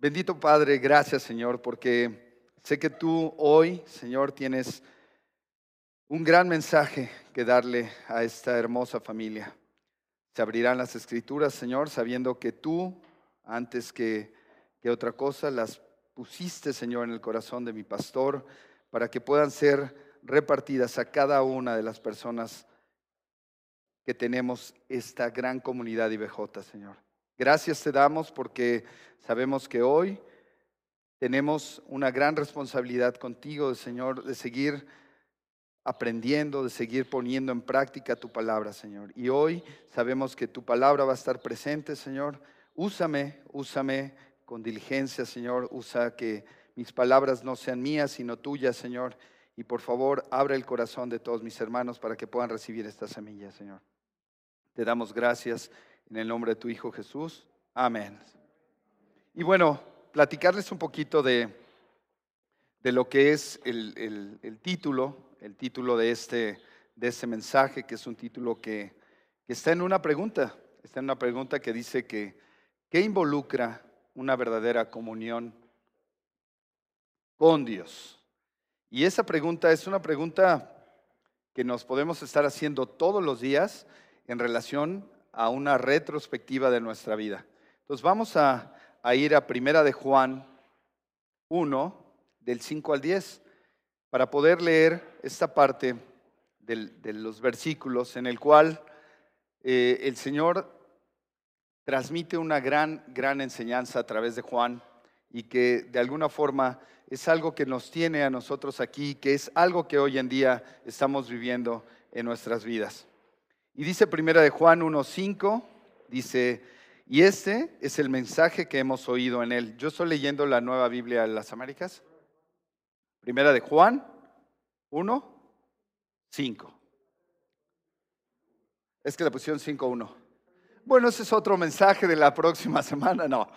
Bendito Padre, gracias Señor, porque sé que tú hoy, Señor, tienes un gran mensaje que darle a esta hermosa familia. Se abrirán las escrituras, Señor, sabiendo que tú, antes que, que otra cosa, las pusiste, Señor, en el corazón de mi pastor, para que puedan ser repartidas a cada una de las personas que tenemos esta gran comunidad IBJ, Señor. Gracias te damos porque sabemos que hoy tenemos una gran responsabilidad contigo, Señor, de seguir aprendiendo, de seguir poniendo en práctica tu palabra, Señor. Y hoy sabemos que tu palabra va a estar presente, Señor. Úsame, úsame con diligencia, Señor. Usa que mis palabras no sean mías, sino tuyas, Señor. Y por favor, abre el corazón de todos mis hermanos para que puedan recibir esta semilla, Señor. Te damos gracias en el nombre de tu Hijo Jesús. Amén. Y bueno, platicarles un poquito de, de lo que es el, el, título, el título de este, de este mensaje, que es un título que, que está en una pregunta, está en una pregunta que dice que, ¿qué involucra una verdadera comunión con Dios? Y esa pregunta es una pregunta que nos podemos estar haciendo todos los días en relación a una retrospectiva de nuestra vida. Entonces vamos a, ir a Primera de Juan 1, del 5 al 10, para poder leer esta parte de los versículos en el cual eh, el Señor transmite una gran, gran enseñanza a través de Juan y que de alguna forma es algo que nos tiene a nosotros aquí, que es algo que hoy en día estamos viviendo en nuestras vidas. Y dice primera de Juan 1.5, dice, y este es el mensaje que hemos oído en él. Yo estoy leyendo la nueva Biblia de las Américas. Primera de Juan 1.5. Es que la pusieron 5.1. Bueno, ese es otro mensaje de la próxima semana, no.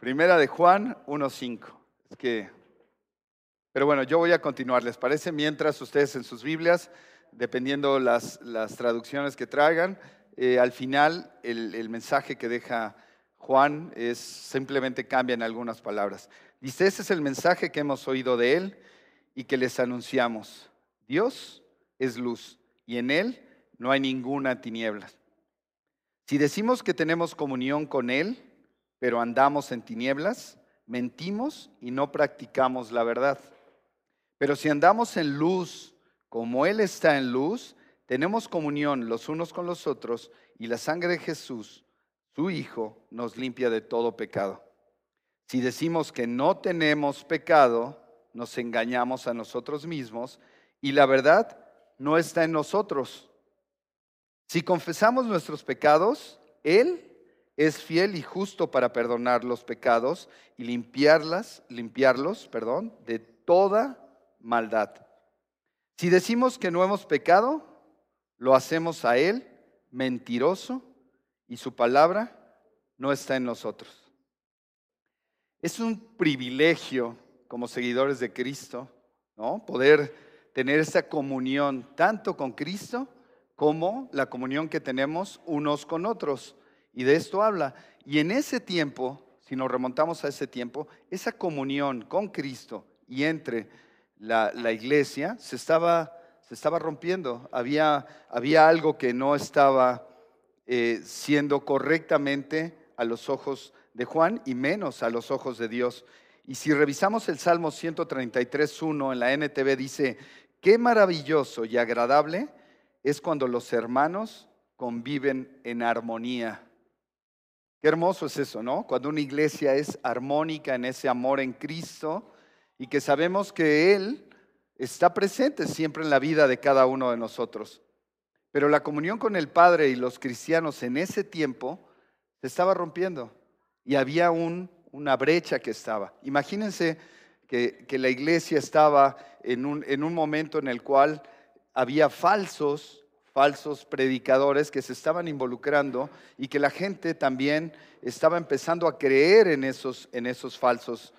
Primera de Juan 1.5. Es que, pero bueno, yo voy a continuar, ¿les parece? Mientras ustedes en sus Biblias dependiendo las, las traducciones que traigan. Eh, al final, el, el, mensaje que deja Juan es simplemente cambian algunas palabras. Dice, ese es el mensaje que hemos oído de él y que les anunciamos. Dios es luz y en él no hay ninguna tiniebla. Si decimos que tenemos comunión con él, pero andamos en tinieblas, mentimos y no practicamos la verdad. Pero si andamos en luz, como Él está en luz, tenemos comunión los unos con los otros y la sangre de Jesús, su Hijo, nos limpia de todo pecado. Si decimos que no tenemos pecado, nos engañamos a nosotros mismos y la verdad no está en nosotros. Si confesamos nuestros pecados, Él es fiel y justo para perdonar los pecados y limpiarlas, limpiarlos, perdón, de toda maldad. Si decimos que no hemos pecado, lo hacemos a Él mentiroso y su palabra no está en nosotros. Es un privilegio como seguidores de Cristo, ¿no? Poder tener esa comunión tanto con Cristo como la comunión que tenemos unos con otros. Y de esto habla. Y en ese tiempo, si nos remontamos a ese tiempo, esa comunión con Cristo y entre la, iglesia se estaba, se estaba rompiendo. Había, había, algo que no estaba eh, siendo correctamente a los ojos de Juan y menos a los ojos de Dios. Y si revisamos el Salmo 133.1 en la NTV dice, qué maravilloso y agradable es cuando los hermanos conviven en armonía. Qué hermoso es eso, ¿no? Cuando una iglesia es armónica en ese amor en Cristo, y que sabemos que Él está presente siempre en la vida de cada uno de nosotros. Pero la comunión con el Padre y los cristianos en ese tiempo se estaba rompiendo y había un, una brecha que estaba. Imagínense que, la iglesia estaba en un, en un momento en el cual había falsos, falsos predicadores que se estaban involucrando y que la gente también estaba empezando a creer en esos, en esos falsos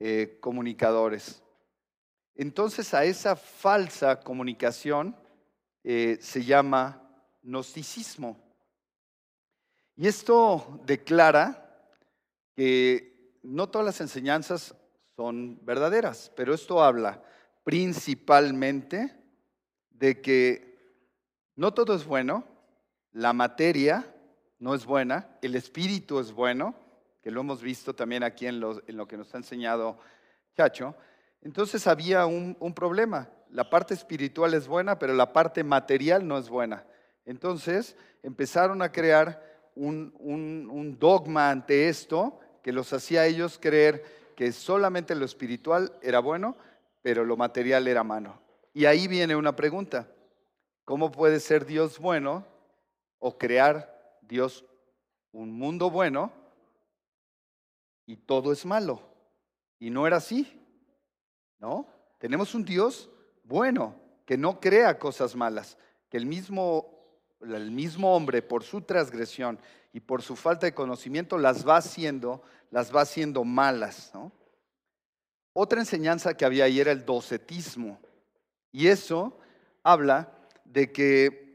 eh, comunicadores. Entonces a esa falsa comunicación eh, se llama gnosticismo. Y esto declara que no todas las enseñanzas son verdaderas, pero esto habla principalmente de que no todo es bueno, la materia no es buena, el espíritu es bueno, que lo hemos visto también aquí en lo, que nos ha enseñado Chacho. Entonces había un, problema. La parte espiritual es buena, pero la parte material no es buena. Entonces empezaron a crear un, un dogma ante esto que los hacía a ellos creer que solamente lo espiritual era bueno, pero lo material era malo. Y ahí viene una pregunta. ¿Cómo puede ser Dios bueno o crear Dios un mundo bueno y todo es malo? Y no era así. ¿No? Tenemos un Dios bueno, que no crea cosas malas, que el mismo, el mismo hombre por su transgresión y por su falta de conocimiento las va haciendo, las va haciendo malas, ¿no? Otra enseñanza que había ahí era el docetismo. Y eso habla de que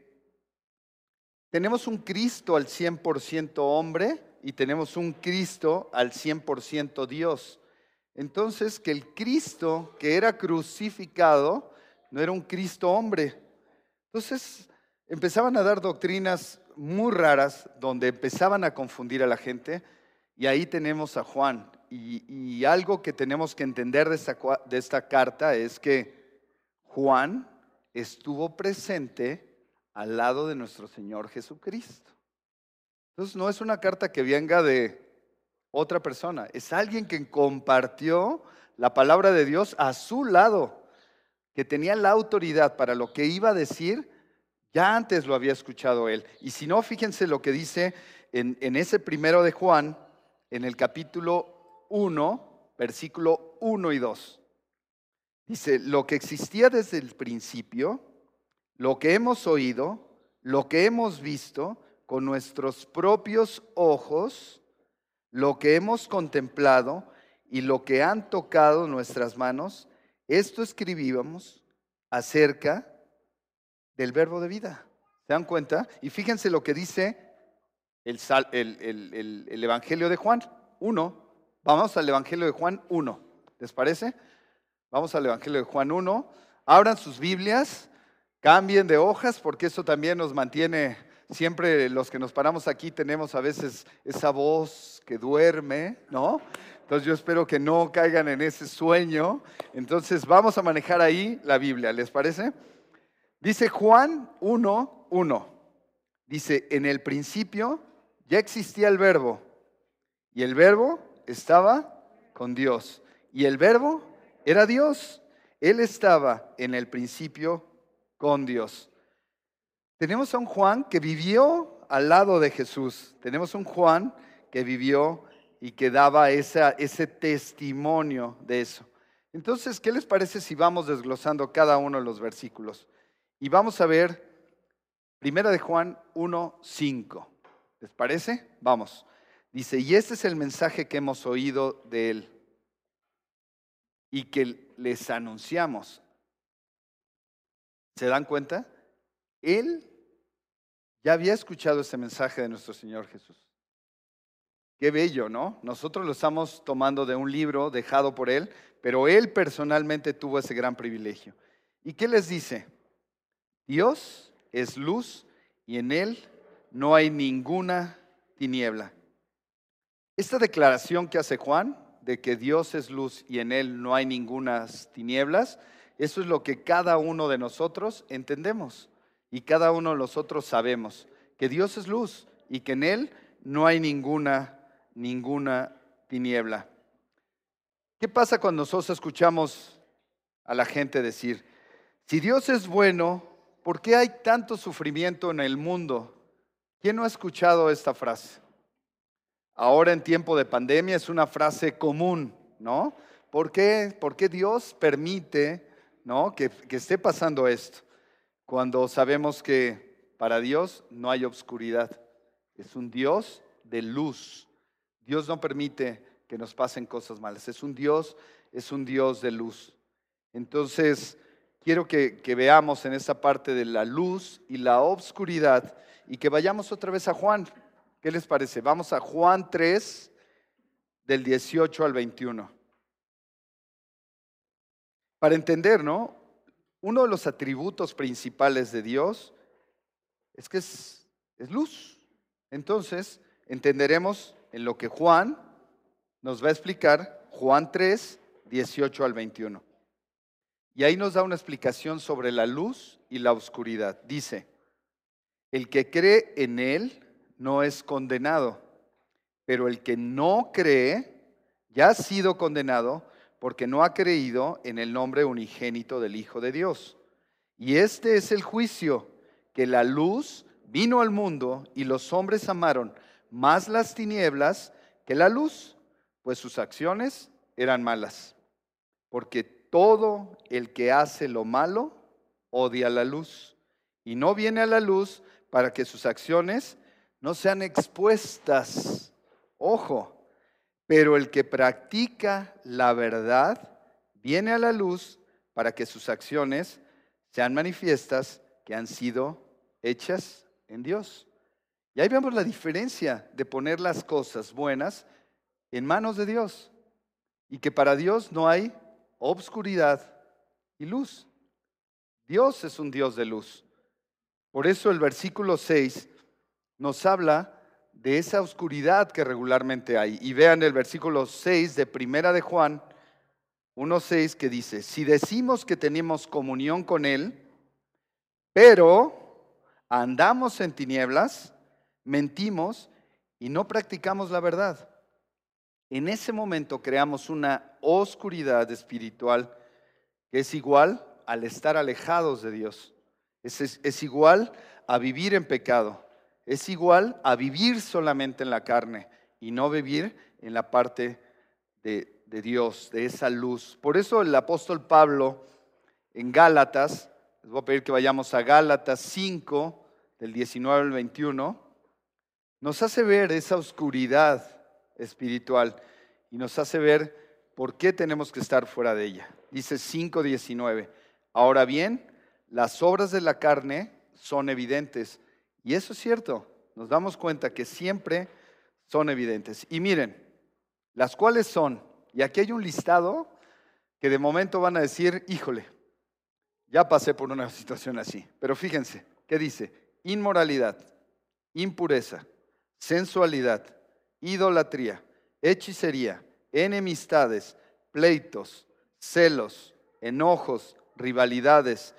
tenemos un Cristo al 100% hombre y tenemos un Cristo al 100% Dios. Entonces, que el Cristo que era crucificado no era un Cristo hombre. Entonces, empezaban a dar doctrinas muy raras donde empezaban a confundir a la gente y ahí tenemos a Juan. Y, algo que tenemos que entender de esta, de esta carta es que Juan estuvo presente al lado de nuestro Señor Jesucristo. Entonces no es una carta que venga de otra persona, es alguien que compartió la palabra de Dios a su lado, que tenía la autoridad para lo que iba a decir, ya antes lo había escuchado él. Y si no, fíjense lo que dice en, en ese primero de Juan, en el capítulo 1, versículo 1 y 2. Dice, lo que existía desde el principio, lo que hemos oído, lo que hemos visto con nuestros propios ojos, lo que hemos contemplado y lo que han tocado nuestras manos, esto escribíamos acerca del verbo de vida. ¿Se dan cuenta? Y fíjense lo que dice el, el, Evangelio de Juan 1. Vamos al Evangelio de Juan 1. ¿Les parece? Vamos al Evangelio de Juan 1. Abran sus Biblias, cambien de hojas porque eso también nos mantiene siempre los que nos paramos aquí tenemos a veces esa voz que duerme, ¿no? Entonces yo espero que no caigan en ese sueño. Entonces vamos a manejar ahí la Biblia, ¿les parece? Dice Juan 1, 1. Dice, en el principio ya existía el verbo y el verbo estaba con Dios y el verbo era Dios. Él estaba en el principio con Dios. Tenemos a un Juan que vivió al lado de Jesús. Tenemos un Juan que vivió y que daba ese testimonio de eso. Entonces, ¿qué les parece si vamos desglosando cada uno de los versículos? Y vamos a ver Primera de Juan 1, 5. ¿Les parece? Vamos. Dice, y este es el mensaje que hemos oído de él y que les anunciamos. ¿Se dan cuenta? Él ya había escuchado este mensaje de nuestro Señor Jesús. Qué bello, ¿no? Nosotros lo estamos tomando de un libro dejado por Él, pero Él personalmente tuvo ese gran privilegio. ¿Y qué les dice? Dios es luz y en Él no hay ninguna tiniebla. Esta declaración que hace Juan de que Dios es luz y en Él no hay ninguna tinieblas, eso es lo que cada uno de nosotros entendemos y cada uno de nosotros sabemos que Dios es luz y que en Él no hay ninguna, ninguna tiniebla. ¿Qué pasa cuando nosotros escuchamos a la gente decir, si Dios es bueno, ¿por qué hay tanto sufrimiento en el mundo? ¿Quién no ha escuchado esta frase? Ahora en tiempo de pandemia es una frase común, ¿no? ¿Por qué, ¿Por qué Dios permite ¿no? que, que esté pasando esto? Cuando sabemos que para Dios no hay obscuridad. Es un Dios de luz. Dios no permite que nos pasen cosas malas. Es un Dios, es un Dios de luz. Entonces, quiero que, veamos en esta parte de la luz y la obscuridad y que vayamos otra vez a Juan. ¿Qué les parece? Vamos a Juan 3, del 18 al 21. Para entender, ¿no? Uno de los atributos principales de Dios es que es, luz. Entonces, entenderemos en lo que Juan nos va a explicar, Juan 3, 18 al 21. Y ahí nos da una explicación sobre la luz y la oscuridad. Dice, el que cree en Él no es condenado, pero el que no cree ya ha sido condenado porque no ha creído en el nombre unigénito del Hijo de Dios. Y este es el juicio, que la luz vino al mundo y los hombres amaron más las tinieblas que la luz, pues sus acciones eran malas. Porque todo el que hace lo malo odia la luz y no viene a la luz para que sus acciones no sean expuestas. Ojo, pero el que practica la verdad viene a la luz para que sus acciones sean manifiestas que han sido hechas en Dios. Y ahí vemos la diferencia de poner las cosas buenas en manos de Dios y que para Dios no hay obscuridad y luz. Dios es un Dios de luz. Por eso el versículo 6 nos habla de esa oscuridad que regularmente hay. Y vean el versículo 6 de Primera de Juan 1.6 que dice, si decimos que tenemos comunión con Él, pero andamos en tinieblas, mentimos y no practicamos la verdad. En ese momento creamos una oscuridad espiritual que es igual al estar alejados de Dios. Es, es igual a vivir en pecado es igual a vivir solamente en la carne y no vivir en la parte de, Dios, de esa luz. Por eso el apóstol Pablo en Gálatas, les voy a pedir que vayamos a Gálatas 5, del 19 al 21, nos hace ver esa oscuridad espiritual y nos hace ver por qué tenemos que estar fuera de ella. Dice 5.19, ahora bien, las obras de la carne son evidentes y eso es cierto, nos damos cuenta que siempre son evidentes. Y miren, las cuales son, y aquí hay un listado que de momento van a decir, híjole, ya pasé por una situación así, pero fíjense, ¿qué dice? Inmoralidad, impureza, sensualidad, idolatría, hechicería, enemistades, pleitos, celos, enojos, rivalidades,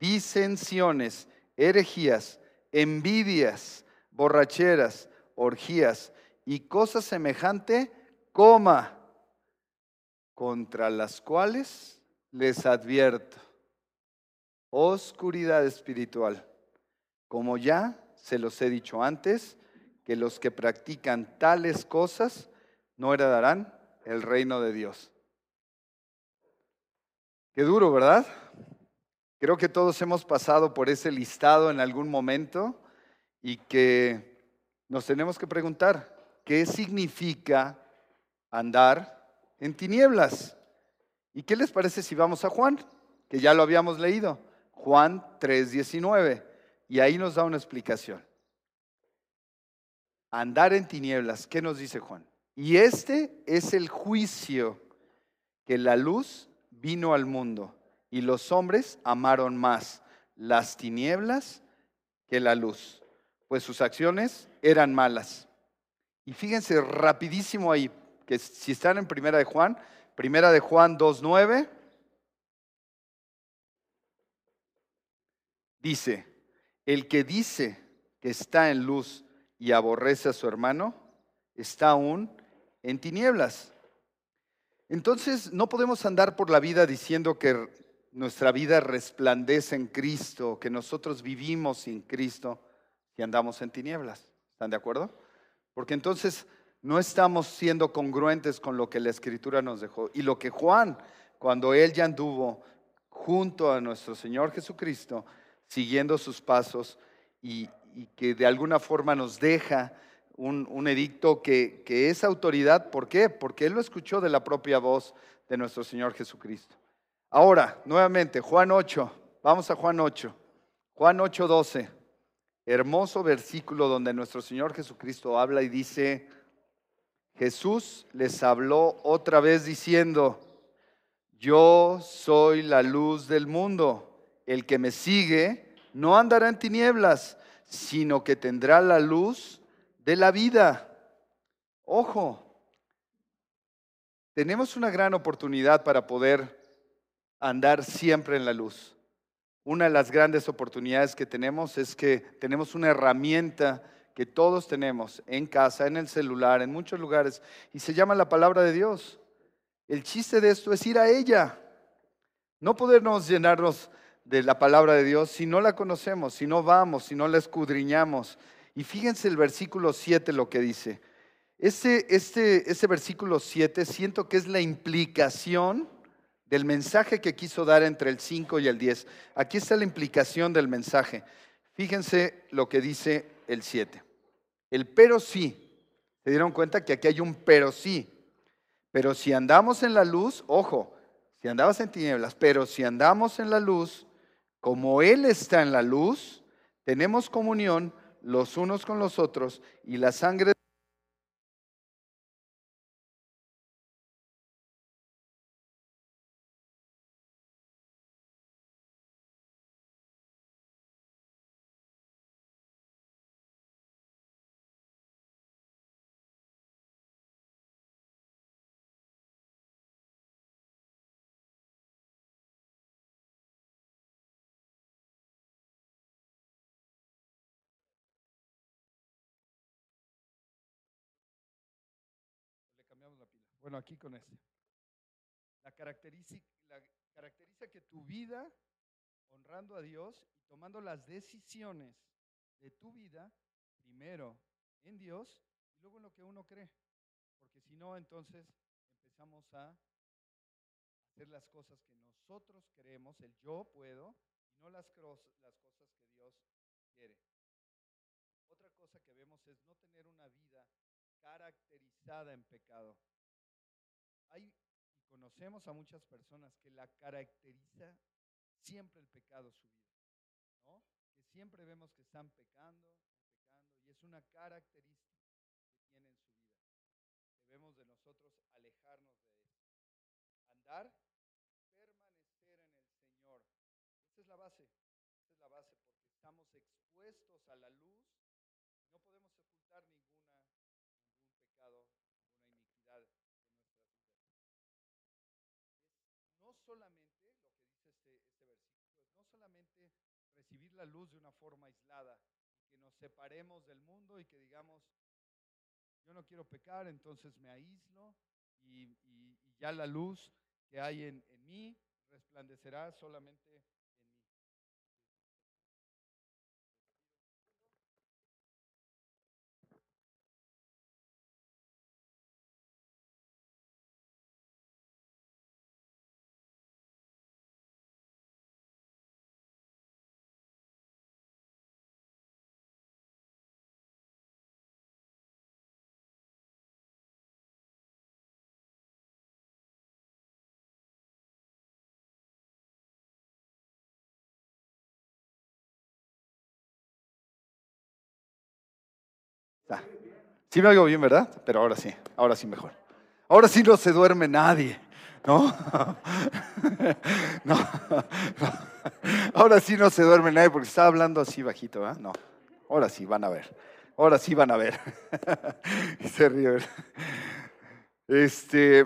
disensiones, herejías, envidias, borracheras, orgías y cosas semejante, coma, contra las cuales les advierto, oscuridad espiritual, como ya se los he dicho antes, que los que practican tales cosas no heredarán el reino de Dios. Qué duro, ¿verdad? Creo que todos hemos pasado por ese listado en algún momento y que nos tenemos que preguntar, ¿qué significa andar en tinieblas? ¿Y qué les parece si vamos a Juan? Que ya lo habíamos leído, Juan 3:19, y ahí nos da una explicación. Andar en tinieblas, ¿qué nos dice Juan? Y este es el juicio que la luz vino al mundo y los hombres amaron más las tinieblas que la luz, pues sus acciones eran malas. Y fíjense rapidísimo ahí, que si están en Primera de Juan, Primera de Juan 2.9, dice, el que dice que está en luz y aborrece a su hermano, está aún en tinieblas. Entonces no podemos andar por la vida diciendo que nuestra vida resplandece en Cristo, que nosotros vivimos sin Cristo y andamos en tinieblas. ¿Están de acuerdo? Porque entonces no estamos siendo congruentes con lo que la Escritura nos dejó. Y lo que Juan, cuando él ya anduvo junto a nuestro Señor Jesucristo, siguiendo sus pasos y, que de alguna forma nos deja un, edicto que, que es autoridad. ¿Por qué? Porque él lo escuchó de la propia voz de nuestro Señor Jesucristo. Ahora, nuevamente, Juan 8. Vamos a Juan 8. Juan 8, 12. Hermoso versículo donde nuestro Señor Jesucristo habla y dice, Jesús les habló otra vez diciendo, yo soy la luz del mundo. El que me sigue no andará en tinieblas, sino que tendrá la luz de la vida. Ojo, tenemos una gran oportunidad para poder andar siempre en la luz. Una de las grandes oportunidades que tenemos es que tenemos una herramienta que todos tenemos en casa, en el celular, en muchos lugares, y se llama la palabra de Dios. El chiste de esto es ir a ella. No podernos llenarnos de la palabra de Dios si no la conocemos, si no vamos, si no la escudriñamos. Y fíjense el versículo 7 lo que dice. Ese, este, ese versículo 7 siento que es la implicación del mensaje que quiso dar entre el 5 y el 10. Aquí está la implicación del mensaje. Fíjense lo que dice el 7. El pero sí. ¿Se dieron cuenta que aquí hay un pero sí? Pero si andamos en la luz, ojo, si andabas en tinieblas, pero si andamos en la luz, como Él está en la luz, tenemos comunión los unos con los otros y la sangre Bueno, aquí con este. La caracteriza, la caracteriza que tu vida, honrando a Dios y tomando las decisiones de tu vida, primero en Dios y luego en lo que uno cree. Porque si no, entonces empezamos a hacer las cosas que nosotros queremos, el yo puedo, y no las cosas que Dios quiere. Otra cosa que vemos es no tener una vida caracterizada en pecado. Hay, y conocemos a muchas personas que la caracteriza siempre el pecado su vida, ¿no? Que siempre vemos que están pecando, pecando, y es una característica que tienen su vida. Debemos de nosotros alejarnos de eso. Andar, permanecer en el Señor. Esa es la base, esa es la base, porque estamos expuestos a la luz no podemos ocultar ninguna, ningún pecado, ninguna iniquidad no solamente, lo que dice este, este versículo, es no solamente recibir la luz de una forma aislada, que nos separemos del mundo y que digamos, yo no quiero pecar, entonces me aíslo y, ya la luz que hay en, en mí resplandecerá solamente Sí me oigo bien, ¿verdad? Pero ahora sí, ahora sí mejor. Ahora sí no se duerme nadie, ¿no? no, Ahora sí no se duerme nadie porque está hablando así bajito, ¿verdad? No, ahora sí van a ver. Ahora sí van a ver. se ríe. Este,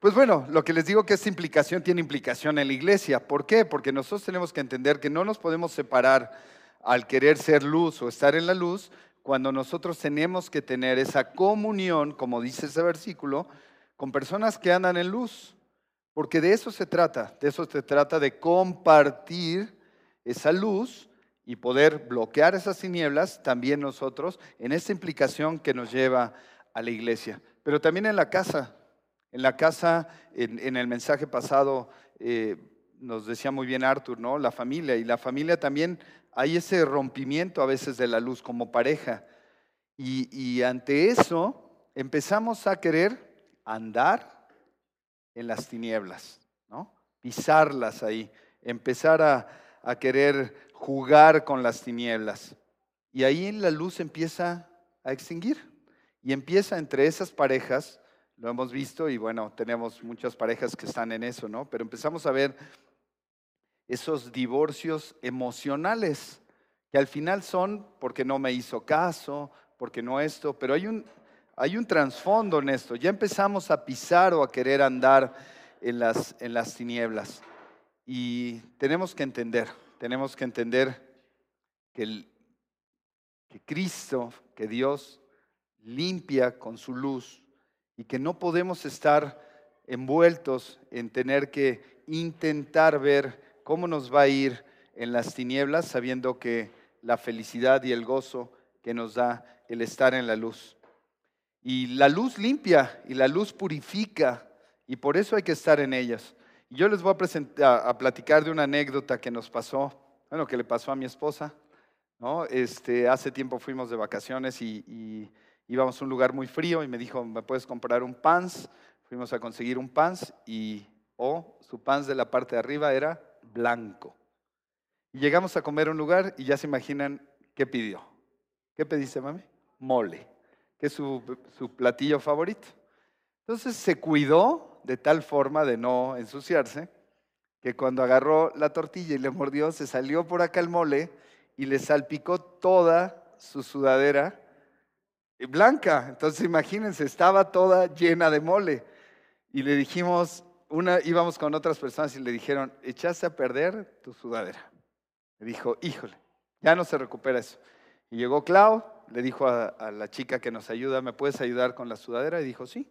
pues bueno, lo que les digo que esta implicación tiene implicación en la iglesia. ¿Por qué? Porque nosotros tenemos que entender que no nos podemos separar al querer ser luz o estar en la luz cuando nosotros tenemos que tener esa comunión, como dice ese versículo, con personas que andan en luz. Porque de eso se trata, de eso se trata de compartir esa luz y poder bloquear esas tinieblas también nosotros en esta implicación que nos lleva a la iglesia. Pero también en la casa. En la casa, en, el mensaje pasado, eh, nos decía muy bien Arthur, ¿no? La familia. Y la familia también hay ese rompimiento a veces de la luz como pareja. Y, ante eso empezamos a querer andar en las tinieblas, ¿no? pisarlas ahí, empezar a, a querer jugar con las tinieblas. Y ahí la luz empieza a extinguir. Y empieza entre esas parejas, lo hemos visto y bueno, tenemos muchas parejas que están en eso, ¿no? Pero empezamos a ver esos divorcios emocionales, que al final son porque no me hizo caso, porque no esto, pero hay un, hay un trasfondo en esto. Ya empezamos a pisar o a querer andar en las, en las tinieblas. Y tenemos que entender, tenemos que entender que, el, que Cristo, que Dios limpia con su luz y que no podemos estar envueltos en tener que intentar ver cómo nos va a ir en las tinieblas sabiendo que la felicidad y el gozo que nos da el estar en la luz. Y la luz limpia y la luz purifica y por eso hay que estar en ellas. Yo les voy a, presentar, a platicar de una anécdota que nos pasó, bueno, que le pasó a mi esposa. ¿no? Este, hace tiempo fuimos de vacaciones y, íbamos a un lugar muy frío y me dijo, ¿me puedes comprar un pants? Fuimos a conseguir un pants y, oh, su pants de la parte de arriba era blanco. Llegamos a comer un lugar y ya se imaginan qué pidió. ¿Qué pediste, mami? Mole, que es su, su platillo favorito. Entonces se cuidó de tal forma de no ensuciarse que cuando agarró la tortilla y le mordió, se salió por acá el mole y le salpicó toda su sudadera blanca. Entonces imagínense, estaba toda llena de mole. Y le dijimos, una, íbamos con otras personas y le dijeron, echaste a perder tu sudadera. Le dijo, híjole, ya no se recupera eso. Y llegó Clau, le dijo a, a la chica que nos ayuda, ¿me puedes ayudar con la sudadera? Y dijo, sí,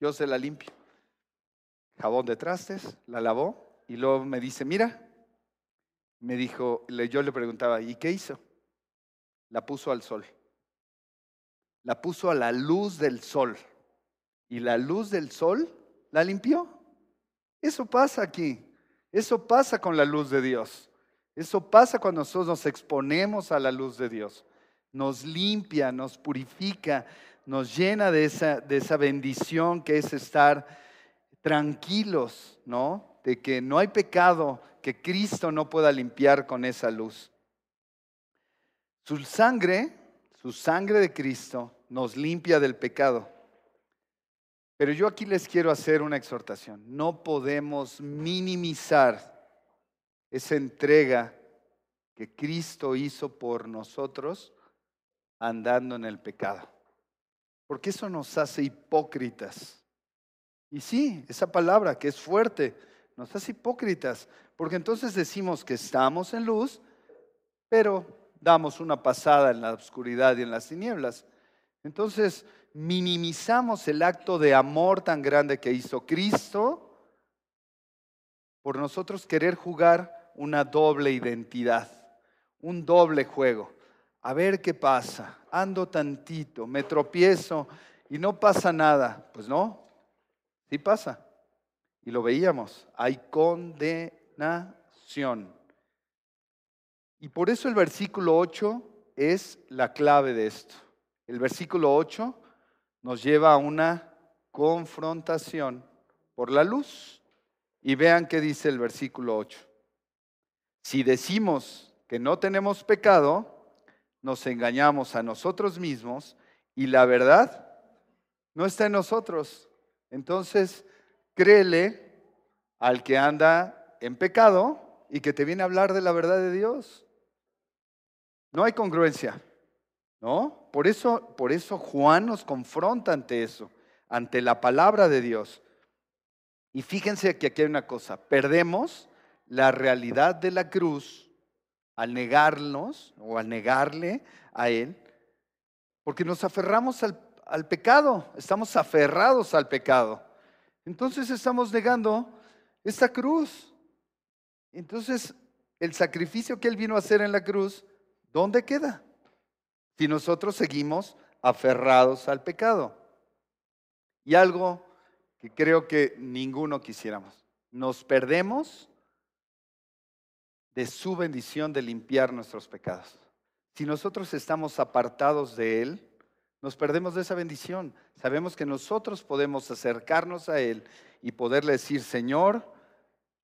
yo se la limpio. Jabón de trastes, la lavó y luego me dice, mira, me dijo, yo le preguntaba, ¿y qué hizo? La puso al sol. La puso a la luz del sol. Y la luz del sol la limpió. Eso pasa aquí. Eso pasa con la luz de Dios. Eso pasa cuando nosotros nos exponemos a la luz de Dios. Nos limpia, nos purifica, nos llena de esa, de esa bendición que es estar tranquilos, ¿no? De que no hay pecado que Cristo no pueda limpiar con esa luz. Su sangre, su sangre de Cristo, nos limpia del pecado. Pero yo aquí les quiero hacer una exhortación. No podemos minimizar esa entrega que Cristo hizo por nosotros andando en el pecado. Porque eso nos hace hipócritas. Y sí, esa palabra que es fuerte, nos hace hipócritas, porque entonces decimos que estamos en luz, pero damos una pasada en la oscuridad y en las tinieblas. Entonces minimizamos el acto de amor tan grande que hizo Cristo por nosotros querer jugar una doble identidad, un doble juego. A ver qué pasa, ando tantito, me tropiezo y no pasa nada. Pues no, sí pasa. Y lo veíamos, hay condenación. Y por eso el versículo 8 es la clave de esto. El versículo 8 nos lleva a una confrontación por la luz. Y vean qué dice el versículo 8. Si decimos que no tenemos pecado, nos engañamos a nosotros mismos y la verdad no está en nosotros. Entonces, créele al que anda en pecado y que te viene a hablar de la verdad de Dios. No hay congruencia, ¿no? Por eso, por eso Juan nos confronta ante eso, ante la palabra de Dios. Y fíjense que aquí hay una cosa, perdemos la realidad de la cruz al negarnos o al negarle a Él, porque nos aferramos al, al pecado, estamos aferrados al pecado. Entonces estamos negando esta cruz. Entonces, el sacrificio que Él vino a hacer en la cruz, ¿dónde queda? Si nosotros seguimos aferrados al pecado. Y algo que creo que ninguno quisiéramos. Nos perdemos de su bendición de limpiar nuestros pecados. Si nosotros estamos apartados de Él, nos perdemos de esa bendición. Sabemos que nosotros podemos acercarnos a Él y poderle decir, Señor,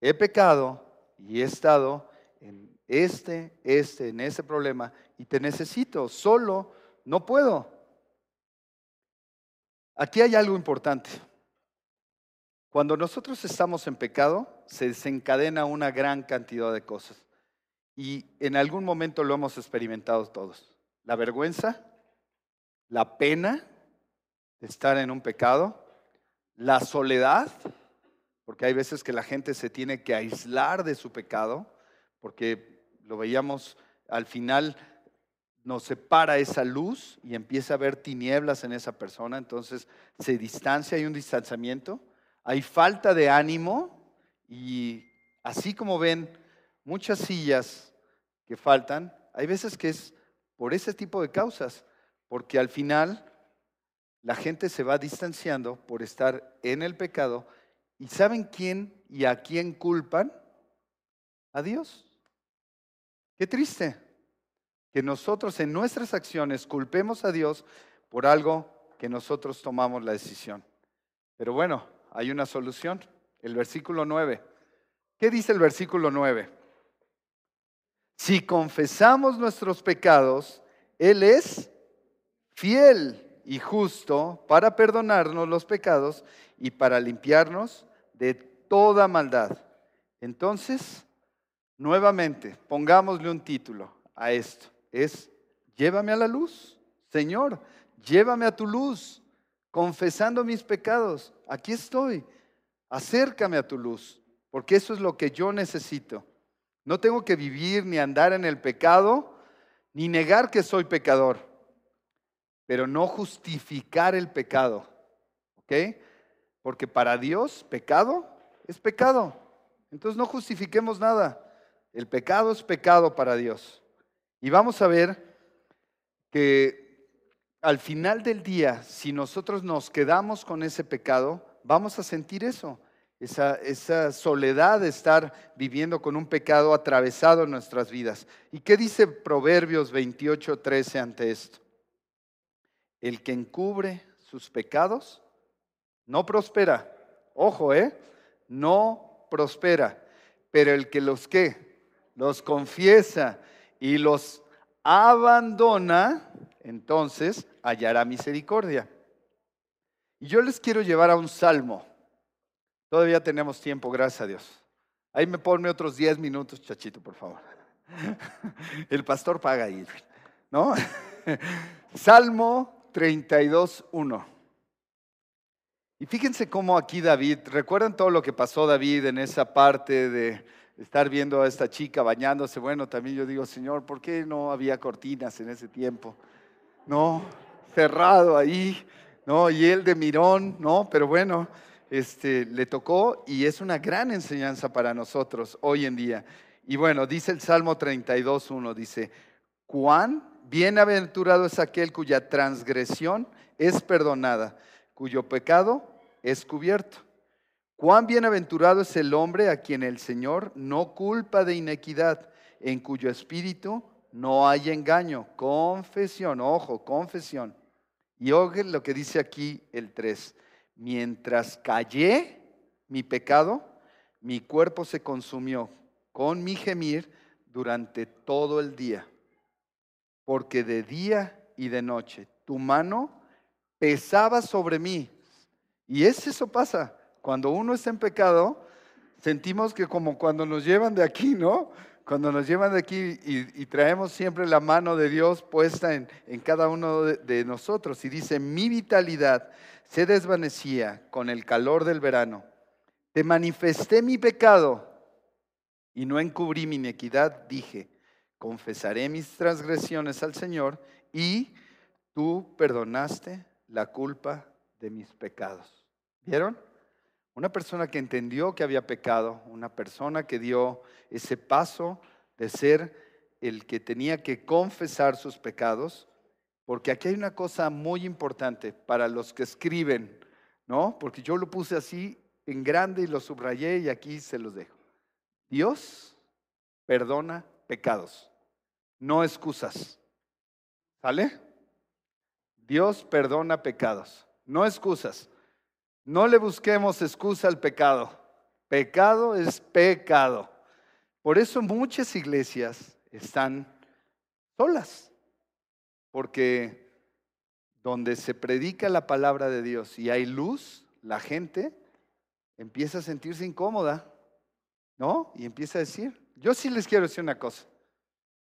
he pecado y he estado en este, este, en ese problema y te necesito, solo no puedo. Aquí hay algo importante. Cuando nosotros estamos en pecado, se desencadena una gran cantidad de cosas. Y en algún momento lo hemos experimentado todos. La vergüenza, la pena de estar en un pecado, la soledad, porque hay veces que la gente se tiene que aislar de su pecado, porque lo veíamos al final, nos separa esa luz y empieza a haber tinieblas en esa persona, entonces se distancia, hay un distanciamiento, hay falta de ánimo y así como ven muchas sillas que faltan, hay veces que es por ese tipo de causas, porque al final la gente se va distanciando por estar en el pecado y ¿saben quién y a quién culpan? A Dios. Qué triste que nosotros en nuestras acciones culpemos a Dios por algo que nosotros tomamos la decisión. Pero bueno, hay una solución. El versículo 9. ¿Qué dice el versículo 9? Si confesamos nuestros pecados, Él es fiel y justo para perdonarnos los pecados y para limpiarnos de toda maldad. Entonces, nuevamente, pongámosle un título a esto. Es, llévame a la luz, Señor, llévame a tu luz, confesando mis pecados. Aquí estoy, acércame a tu luz, porque eso es lo que yo necesito. No tengo que vivir ni andar en el pecado, ni negar que soy pecador, pero no justificar el pecado. ¿Ok? Porque para Dios pecado es pecado. Entonces no justifiquemos nada. El pecado es pecado para Dios. Y vamos a ver que al final del día, si nosotros nos quedamos con ese pecado, vamos a sentir eso esa, soledad de estar viviendo con un pecado atravesado en nuestras vidas. ¿Y qué dice Proverbios 28, 13 ante esto? El que encubre sus pecados no prospera. Ojo, ¿eh? No prospera. Pero el que los que los confiesa y los abandona, entonces hallará misericordia. Y yo les quiero llevar a un salmo. Todavía tenemos tiempo, gracias a Dios. Ahí me ponme otros 10 minutos, chachito, por favor. El pastor paga ahí, ¿no? Salmo 32, 1. Y fíjense cómo aquí David, ¿recuerdan todo lo que pasó David en esa parte de estar viendo a esta chica bañándose? Bueno, también yo digo, Señor, ¿por qué no había cortinas en ese tiempo? No, cerrado ahí, ¿no? Y él de mirón, ¿no? Pero bueno, este, le tocó y es una gran enseñanza para nosotros hoy en día. Y bueno, dice el Salmo 32.1, dice, cuán bienaventurado es aquel cuya transgresión es perdonada, cuyo pecado es cubierto. Cuán bienaventurado es el hombre a quien el Señor no culpa de inequidad, en cuyo espíritu no hay engaño. Confesión, ojo, confesión. Y oye lo que dice aquí el 3 mientras callé mi pecado, mi cuerpo se consumió con mi gemir durante todo el día, porque de día y de noche tu mano pesaba sobre mí. Y es eso pasa, cuando uno está en pecado, sentimos que como cuando nos llevan de aquí, ¿no? Cuando nos llevan de aquí y, traemos siempre la mano de Dios puesta en, cada uno de nosotros y dice, mi vitalidad se desvanecía con el calor del verano. Te manifesté mi pecado y no encubrí mi inequidad. Dije, confesaré mis transgresiones al Señor y tú perdonaste la culpa de mis pecados. ¿Vieron? Una persona que entendió que había pecado, una persona que dio ese paso de ser el que tenía que confesar sus pecados, porque aquí hay una cosa muy importante para los que escriben, ¿no? Porque yo lo puse así en grande y lo subrayé y aquí se los dejo. Dios perdona pecados, no excusas. ¿Sale? Dios perdona pecados, no excusas. No le busquemos excusa al pecado. Pecado es pecado. Por eso muchas iglesias están solas porque donde se predica la palabra de Dios y hay luz, la gente empieza a sentirse incómoda, ¿no? Y empieza a decir, yo sí les quiero decir una cosa,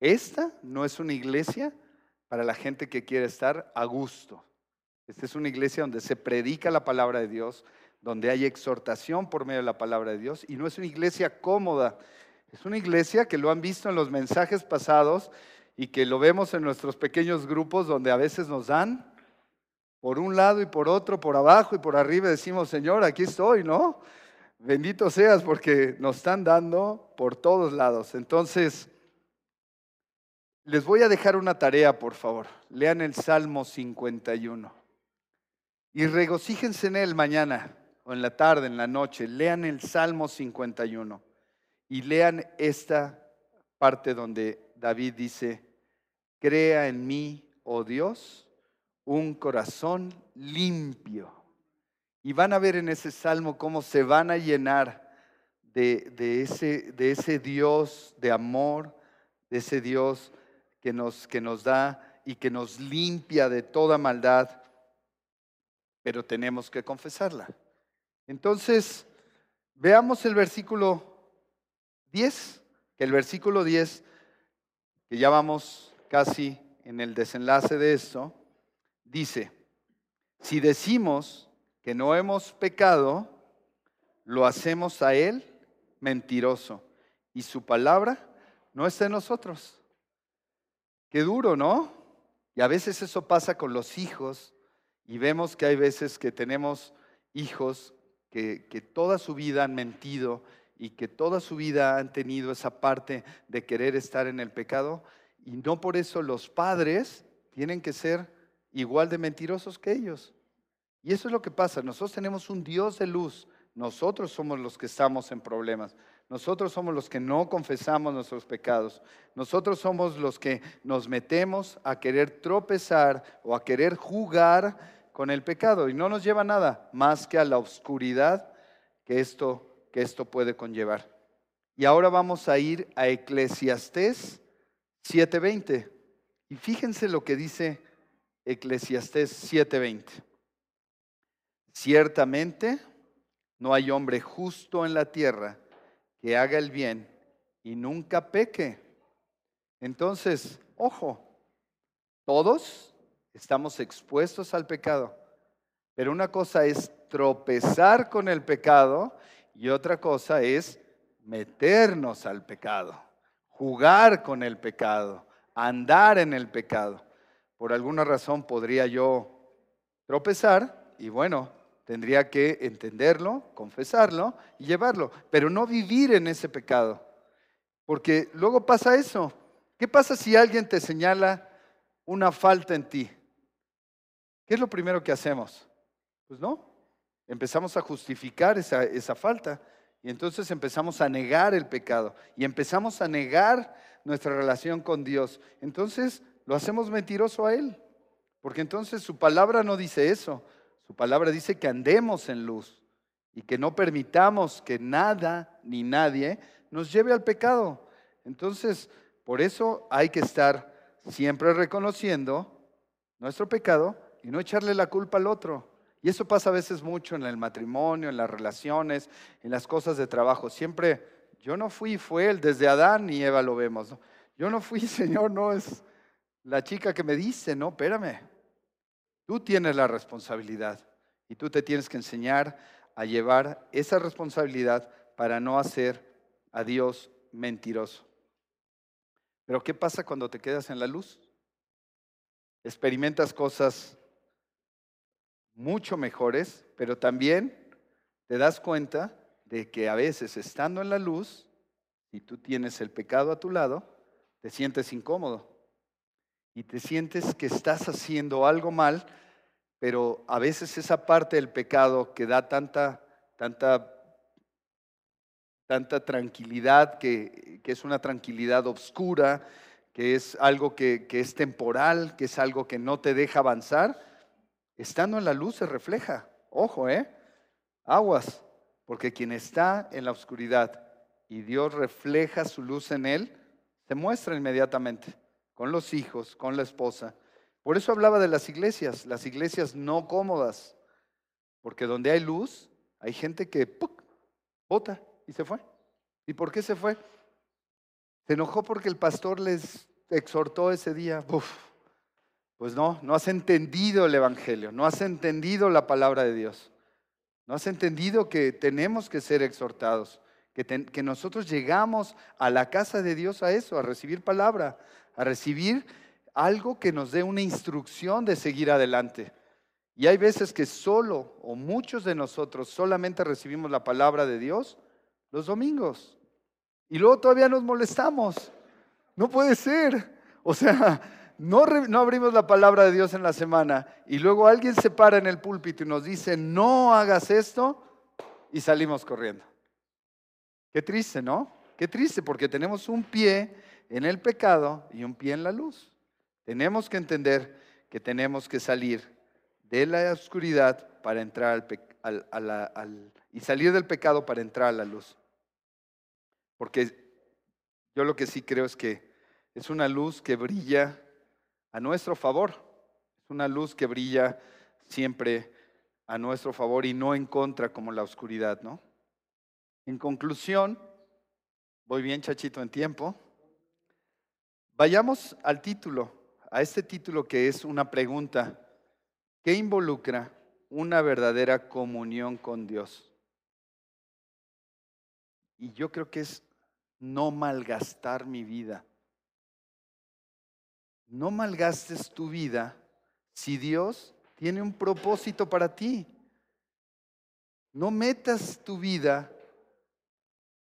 esta no es una iglesia para la gente que quiere estar a gusto. Esta es una iglesia donde se predica la palabra de Dios, donde hay exhortación por medio de la palabra de Dios y no es una iglesia cómoda. Es una iglesia que lo han visto en los mensajes pasados y que lo vemos en nuestros pequeños grupos donde a veces nos dan por un lado y por otro, por abajo y por arriba, decimos, Señor, aquí estoy, ¿no? Bendito seas porque nos están dando por todos lados. Entonces, les voy a dejar una tarea, por favor. Lean el Salmo 51. Y regocíjense en él mañana o en la tarde, en la noche. Lean el Salmo 51. Y lean esta parte donde David dice, crea en mí, oh Dios, un corazón limpio. Y van a ver en ese salmo cómo se van a llenar de, ese, de ese Dios de amor, de ese Dios que nos, que nos da y que nos limpia de toda maldad, pero tenemos que confesarla. Entonces, veamos el versículo 10, que el versículo 10, que ya vamos casi en el desenlace de esto, dice, si decimos que no hemos pecado, lo hacemos a Él mentiroso y su palabra no está en nosotros. Qué duro, ¿no? Y a veces eso pasa con los hijos y vemos que hay veces que tenemos hijos que, que, toda su vida han mentido y que toda su vida han tenido esa parte de querer estar en el pecado y no por eso los padres tienen que ser igual de mentirosos que ellos. Y eso es lo que pasa. Nosotros tenemos un Dios de luz. Nosotros somos los que estamos en problemas. Nosotros somos los que no confesamos nuestros pecados. Nosotros somos los que nos metemos a querer tropezar o a querer jugar con el pecado y no nos lleva nada más que a la oscuridad que esto, que esto puede conllevar. Y ahora vamos a ir a Eclesiastés 7:20. Y fíjense lo que dice Eclesiastés 7:20. Ciertamente no hay hombre justo en la tierra que haga el bien y nunca peque. Entonces, ojo, todos estamos expuestos al pecado, pero una cosa es tropezar con el pecado y otra cosa es meternos al pecado, jugar con el pecado, andar en el pecado. Por alguna razón podría yo tropezar y bueno, Tendría que entenderlo, confesarlo y llevarlo, pero no vivir en ese pecado. Porque luego pasa eso. ¿Qué pasa si alguien te señala una falta en ti? ¿Qué es lo primero que hacemos? Pues no, empezamos a justificar esa, esa falta y entonces empezamos a negar el pecado y empezamos a negar nuestra relación con Dios. Entonces lo hacemos mentiroso a Él, porque entonces su palabra no dice eso. Su palabra dice que andemos en luz y que no permitamos que nada ni nadie nos lleve al pecado. Entonces, por eso hay que estar siempre reconociendo nuestro pecado y no echarle la culpa al otro. Y eso pasa a veces mucho en el matrimonio, en las relaciones, en las cosas de trabajo. Siempre, yo no fui, fue él, desde Adán y Eva lo vemos. Yo no fui, Señor, no es la chica que me dice, no, espérame, Tú tienes la responsabilidad y tú te tienes que enseñar a llevar esa responsabilidad para no hacer a Dios mentiroso. Pero ¿qué pasa cuando te quedas en la luz? Experimentas cosas mucho mejores, pero también te das cuenta de que a veces estando en la luz, y tú tienes el pecado a tu lado, te sientes incómodo. Y te sientes que estás haciendo algo mal, pero a veces esa parte del pecado que da tanta, tanta, tanta tranquilidad, que, es una tranquilidad oscura, que es algo que, que es temporal, que es algo que no te deja avanzar, estando en la luz se refleja. Ojo, ¿eh? Aguas, porque quien está en la oscuridad y Dios refleja su luz en él, se muestra inmediatamente con los hijos, con la esposa. Por eso hablaba de las iglesias, las iglesias no cómodas, porque donde hay luz, hay gente que ¡puc! bota y se fue. ¿Y por qué se fue? Se enojó porque el pastor les exhortó ese día. Pues no, no has entendido el Evangelio, no has entendido la palabra de Dios. No has entendido que tenemos que ser exhortados, que, nosotros llegamos a la casa de Dios a eso, a recibir palabra, a recibir algo que nos dé una instrucción de seguir adelante. Y hay veces que solo o muchos de nosotros solamente recibimos la palabra de Dios los domingos. Y luego todavía nos molestamos. No puede ser. O sea, no, no, abrimos la palabra de Dios en la semana y luego alguien se para en el púlpito y nos dice, no hagas esto y salimos corriendo. Qué triste, ¿no? Qué triste porque tenemos un pie en el pecado y un pie en la luz. Tenemos que entender que tenemos que salir de la oscuridad para entrar al, y salir del pecado para entrar a la luz. Porque yo lo que sí creo es que es una luz que brilla a nuestro favor. Es una luz que brilla siempre a nuestro favor y no en contra como la oscuridad, ¿no? En conclusión, voy bien chachito en tiempo. Vayamos al título, a este título que es una pregunta. ¿Qué involucra una verdadera comunión con Dios? Y yo creo que es no malgastar mi vida. No malgastes tu vida si Dios tiene un propósito para ti. No metas tu vida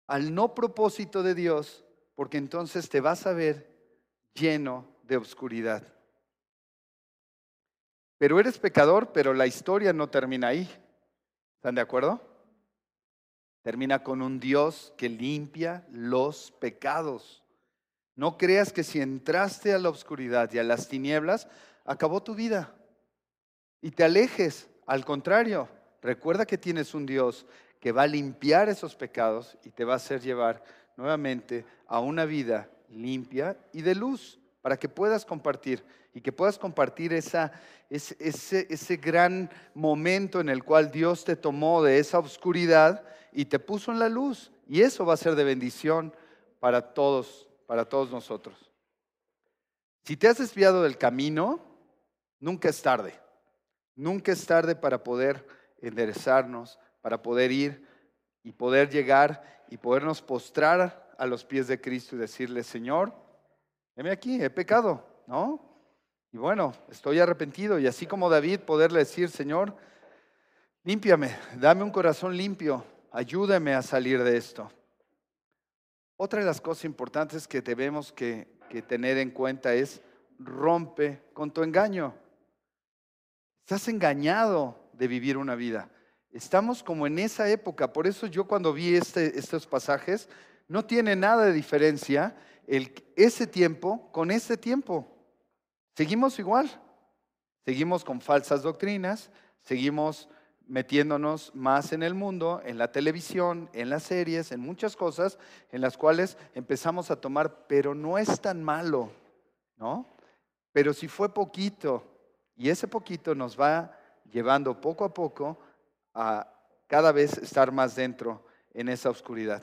al no propósito de Dios, porque entonces te vas a ver lleno de oscuridad. Pero eres pecador, pero la historia no termina ahí. ¿Están de acuerdo? Termina con un Dios que limpia los pecados. No creas que si entraste a la oscuridad y a las tinieblas, acabó tu vida y te alejes. Al contrario, recuerda que tienes un Dios que va a limpiar esos pecados y te va a hacer llevar nuevamente a una vida limpia y de luz para que puedas compartir y que puedas compartir esa, ese, ese, ese gran momento en el cual Dios te tomó de esa oscuridad y te puso en la luz. Y eso va a ser de bendición para todos, para todos nosotros. Si te has desviado del camino, nunca es tarde. Nunca es tarde para poder enderezarnos, para poder ir y poder llegar y podernos postrar a los pies de Cristo y decirle, Señor, heme aquí, he pecado, ¿no? Y bueno, estoy arrepentido y así como David poderle decir, Señor, límpiame, dame un corazón limpio, ayúdame a salir de esto. Otra de las cosas importantes que debemos que, tener en cuenta es rompe con tu engaño. Estás engañado de vivir una vida. Estamos como en esa época. Por eso yo cuando vi este, estos pasajes, no tiene nada de diferencia el, ese tiempo con este tiempo. Seguimos igual. Seguimos con falsas doctrinas, seguimos metiéndonos más en el mundo, en la televisión, en las series, en muchas cosas en las cuales empezamos a tomar, pero no es tan malo, ¿no? Pero si fue poquito, y ese poquito nos va llevando poco a poco a cada vez estar más dentro en esa oscuridad.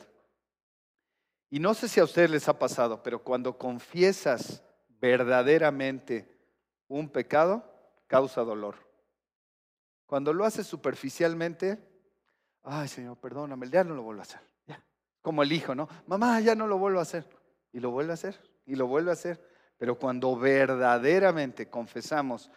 Y no sé si a ustedes les ha pasado, pero cuando confiesas verdaderamente un pecado, causa dolor. Cuando lo haces superficialmente, ay Señor, perdóname, ya no lo vuelvo a hacer. Como el hijo, ¿no? Mamá, ya no lo vuelvo a hacer. Y lo vuelve a hacer, y lo vuelve a hacer. Pero cuando verdaderamente confesamos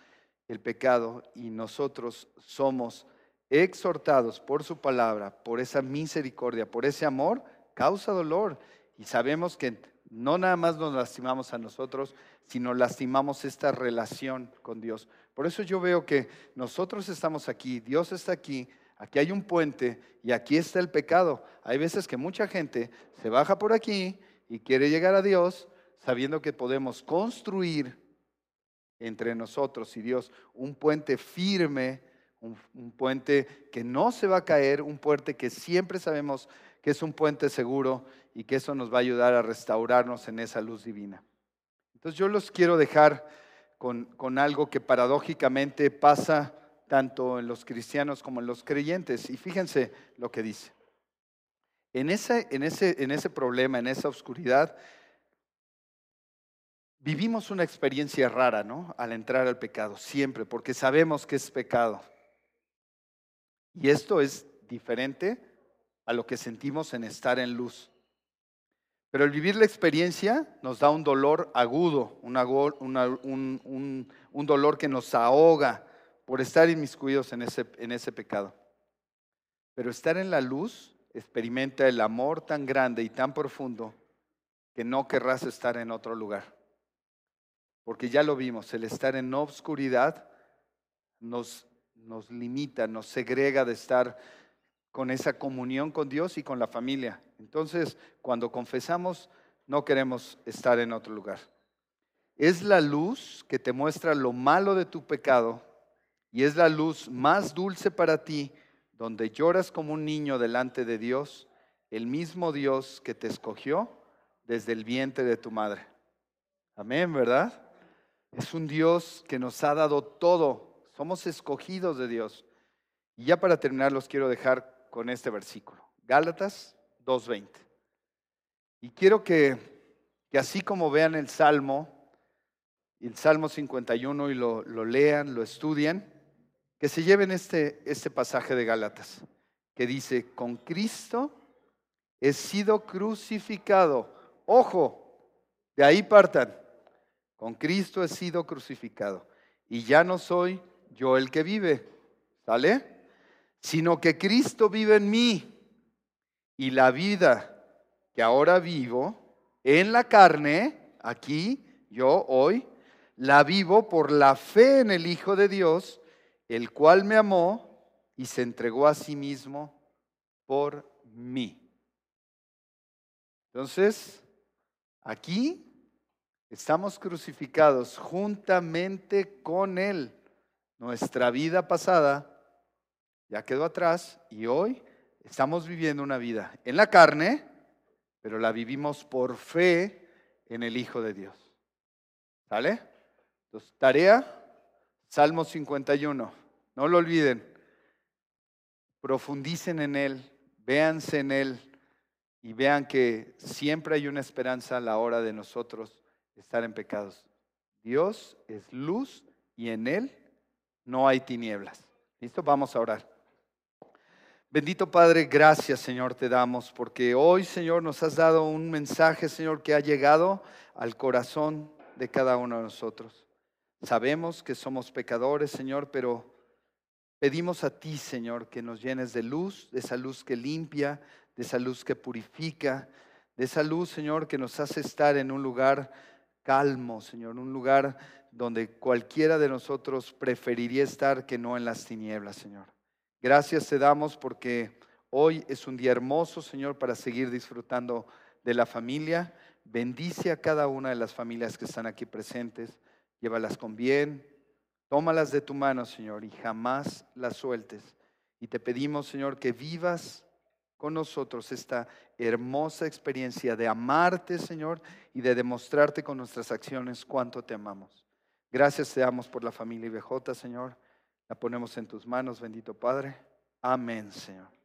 el pecado y nosotros somos exhortados por su palabra, por esa misericordia, por ese amor, causa dolor. Y sabemos que no nada más nos lastimamos a nosotros, sino lastimamos esta relación con Dios. Por eso yo veo que nosotros estamos aquí, Dios está aquí, aquí hay un puente y aquí está el pecado. Hay veces que mucha gente se baja por aquí y quiere llegar a Dios sabiendo que podemos construir entre nosotros y Dios un puente firme, un, puente que no se va a caer, un puente que siempre sabemos que es un puente seguro y que eso nos va a ayudar a restaurarnos en esa luz divina. Entonces yo los quiero dejar con, con algo que paradójicamente pasa tanto en los cristianos como en los creyentes. Y fíjense lo que dice. En ese, en ese, en ese problema, en esa oscuridad, vivimos una experiencia rara, ¿no? Al entrar al pecado, siempre, porque sabemos que es pecado. Y esto es diferente a lo que sentimos en estar en luz. Pero el vivir la experiencia nos da un dolor agudo, un, dolor que nos ahoga por estar inmiscuidos en ese, en ese pecado. Pero estar en la luz experimenta el amor tan grande y tan profundo que no querrás estar en otro lugar. Porque ya lo vimos, el estar en obscuridad nos limita, nos segrega de estar con esa comunión con Dios y con la familia. Entonces, cuando confesamos, no queremos estar en otro lugar. Es la luz que te muestra lo malo de tu pecado y es la luz más dulce para ti, donde lloras como un niño delante de Dios, el mismo Dios que te escogió desde el vientre de tu madre. Amén, ¿verdad? Es un Dios que nos ha dado todo. Somos escogidos de Dios. Y ya para terminar los quiero dejar con este versículo. Gálatas 2.20. Y quiero que, que, así como vean el Salmo, el Salmo 51 y lo, lo lean, lo estudien, que se lleven este, este pasaje de Gálatas, que dice, con Cristo he sido crucificado. Ojo, de ahí partan. Con Cristo he sido crucificado. Y ya no soy yo el que vive. ¿Sale? Sino que Cristo vive en mí y la vida que ahora vivo en la carne, aquí, yo hoy, la vivo por la fe en el Hijo de Dios, el cual me amó y se entregó a sí mismo por mí. Entonces, aquí estamos crucificados juntamente con Él. Nuestra vida pasada ya quedó atrás y hoy estamos viviendo una vida en la carne, pero la vivimos por fe en el Hijo de Dios. ¿Sale? Entonces, tarea, Salmo 51. No lo olviden. Profundicen en Él, véanse en Él y vean que siempre hay una esperanza a la hora de nosotros estar en pecados. Dios es luz y en Él no hay tinieblas. ¿Listo? Vamos a orar. Bendito Padre, gracias Señor te damos porque hoy Señor nos has dado un mensaje Señor que ha llegado al corazón de cada uno de nosotros. Sabemos que somos pecadores Señor, pero pedimos a ti Señor que nos llenes de luz, de esa luz que limpia, de esa luz que purifica, de esa luz Señor que nos hace estar en un lugar calmo Señor, un lugar donde cualquiera de nosotros preferiría estar que no en las tinieblas Señor. Gracias te damos porque hoy es un día hermoso, Señor, para seguir disfrutando de la familia. Bendice a cada una de las familias que están aquí presentes. Llévalas con bien. Tómalas de tu mano, Señor, y jamás las sueltes. Y te pedimos, Señor, que vivas con nosotros esta hermosa experiencia de amarte, Señor, y de demostrarte con nuestras acciones cuánto te amamos. Gracias te damos por la familia IBJ, Señor. La ponemos en tus manos, bendito Padre. Amén, Señor.